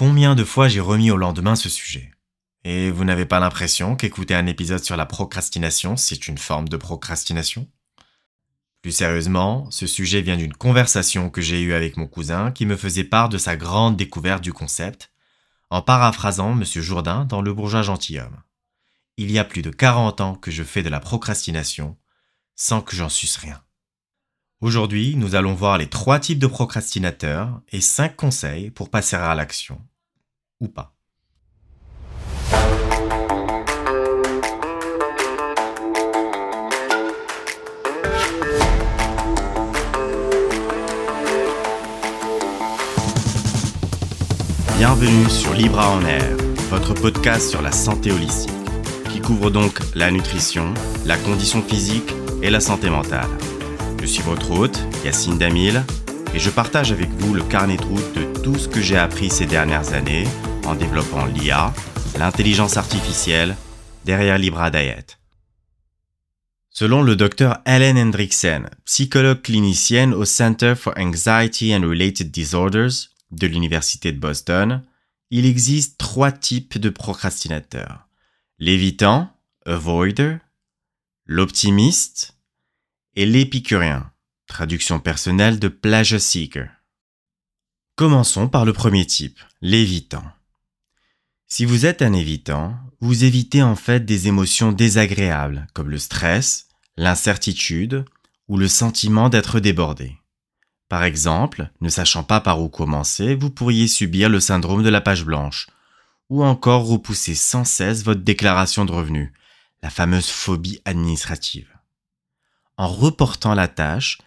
Combien de fois j'ai remis au lendemain ce sujet Et vous n'avez pas l'impression qu'écouter un épisode sur la procrastination, c'est une forme de procrastination? Plus sérieusement, ce sujet vient d'une conversation que j'ai eue avec mon cousin qui me faisait part de sa grande découverte du concept, en paraphrasant M. Jourdain dans Le bourgeois gentilhomme. Il y a plus de 40 ans que je fais de la procrastination sans que j'en suce rien. Aujourd'hui, nous allons voir les trois types de procrastinateurs et cinq conseils pour passer à l'action. Bienvenue sur Libra en Air, votre podcast sur la santé holistique, qui couvre donc la nutrition, la condition physique et la santé mentale. Je suis votre hôte, Yacine Damil, et je partage avec vous le carnet de route de tout ce que j'ai appris ces dernières années en développant l'IA, l'intelligence artificielle, derrière Libra Diet. Selon le docteur Helen Hendrickson, psychologue clinicienne au Center for Anxiety and Related Disorders de l'Université de Boston, il existe trois types de procrastinateurs. L'évitant, avoider, l'optimiste et l'épicurien, traduction personnelle de pleasure seeker. Commençons par le premier type, l'évitant. Si vous êtes un évitant, vous évitez en fait des émotions désagréables comme le stress, l'incertitude ou le sentiment d'être débordé. Par exemple, ne sachant pas par où commencer, vous pourriez subir le syndrome de la page blanche, ou encore repousser sans cesse votre déclaration de revenus, la fameuse phobie administrative. En reportant la tâche,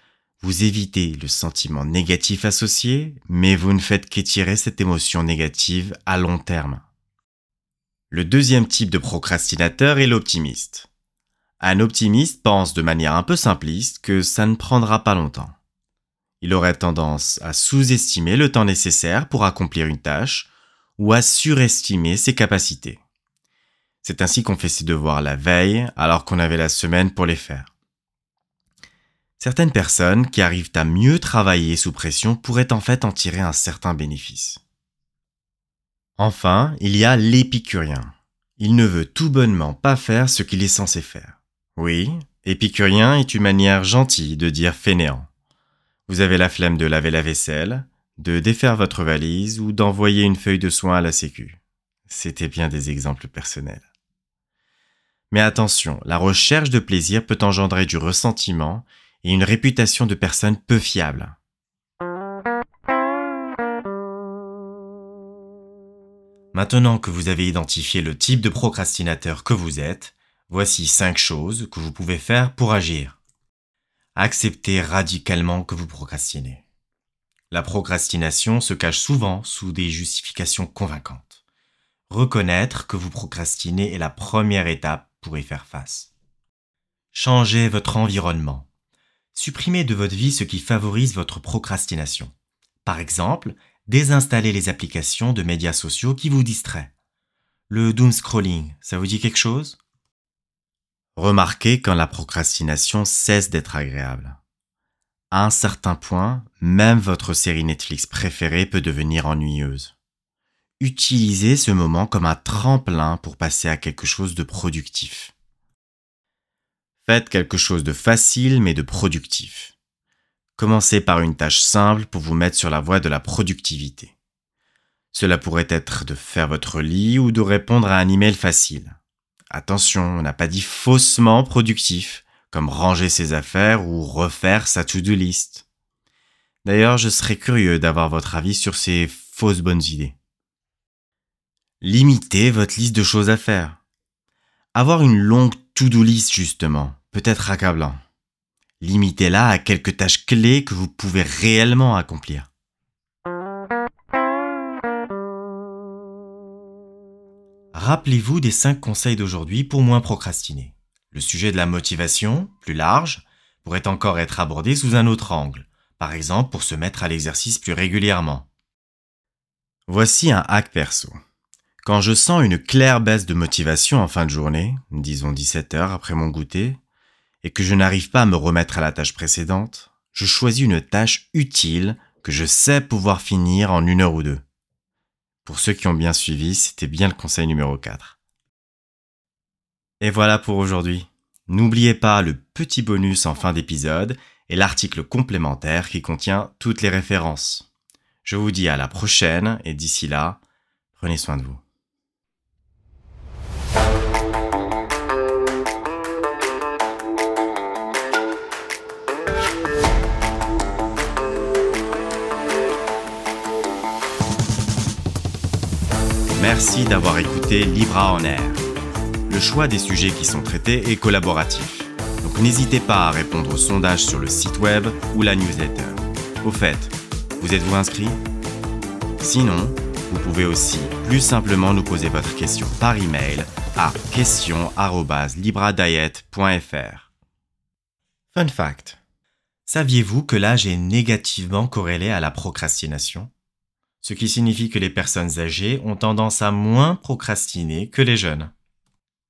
vous évitez le sentiment négatif associé, mais vous ne faites qu'étirer cette émotion négative à long terme. Le deuxième type de procrastinateur est l'optimiste. Un optimiste pense de manière un peu simpliste que ça ne prendra pas longtemps. Il aurait tendance à sous-estimer le temps nécessaire pour accomplir une tâche ou à surestimer ses capacités. C'est ainsi qu'on fait ses devoirs la veille alors qu'on avait la semaine pour les faire. Certaines personnes qui arrivent à mieux travailler sous pression pourraient en fait en tirer un certain bénéfice. Enfin, il y a l'épicurien. Il ne veut tout bonnement pas faire ce qu'il est censé faire. Oui, épicurien est une manière gentille de dire fainéant. Vous avez la flemme de laver la vaisselle, de défaire votre valise ou d'envoyer une feuille de soin à la sécu. C'était bien des exemples personnels. Mais attention, la recherche de plaisir peut engendrer du ressentiment et une réputation de personne peu fiable. Maintenant que vous avez identifié le type de procrastinateur que vous êtes, voici 5 choses que vous pouvez faire pour agir. Acceptez radicalement que vous procrastinez. La procrastination se cache souvent sous des justifications convaincantes. Reconnaître que vous procrastinez est la première étape pour y faire face. Changez votre environnement. Supprimez de votre vie ce qui favorise votre procrastination. Par exemple, désinstallez les applications de médias sociaux qui vous distraient. Le doom scrolling, ça vous dit quelque chose? Remarquez quand la procrastination cesse d'être agréable. À un certain point, même votre série Netflix préférée peut devenir ennuyeuse. Utilisez ce moment comme un tremplin pour passer à quelque chose de productif. Faites quelque chose de facile mais de productif. Commencez par une tâche simple pour vous mettre sur la voie de la productivité. Cela pourrait être de faire votre lit ou de répondre à un email facile. Attention, on n'a pas dit faussement productif, comme ranger ses affaires ou refaire sa to-do list. D'ailleurs, je serais curieux d'avoir votre avis sur ces fausses bonnes idées. Limitez votre liste de choses à faire. Avoir une longue to-do list justement peut être accablant. Limitez-la à quelques tâches clés que vous pouvez réellement accomplir. Rappelez-vous des 5 conseils d'aujourd'hui pour moins procrastiner. Le sujet de la motivation, plus large, pourrait encore être abordé sous un autre angle, par exemple pour se mettre à l'exercice plus régulièrement. Voici un hack perso. Quand je sens une claire baisse de motivation en fin de journée, disons 17 heures après mon goûter, et que je n'arrive pas à me remettre à la tâche précédente, je choisis une tâche utile que je sais pouvoir finir en une heure ou deux. Pour ceux qui ont bien suivi, c'était bien le conseil numéro 4. Et voilà pour aujourd'hui. N'oubliez pas le petit bonus en fin d'épisode et l'article complémentaire qui contient toutes les références. Je vous dis à la prochaine et d'ici là, prenez soin de vous. Merci d'avoir écouté Libra en Air. Le choix des sujets qui sont traités est collaboratif. Donc n'hésitez pas à répondre au sondage sur le site web ou la newsletter. Au fait, vous êtes-vous inscrit? Sinon, vous pouvez aussi plus simplement nous poser votre question par email à question@libradiet.fr. Fun fact. Saviez-vous que l'âge est négativement corrélé à la procrastination? Ce qui signifie que les personnes âgées ont tendance à moins procrastiner que les jeunes.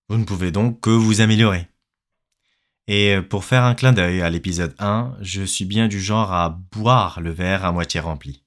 Vous ne pouvez donc que vous améliorer. Et pour faire un clin d'œil à l'épisode 1, je suis bien du genre à boire le verre à moitié rempli.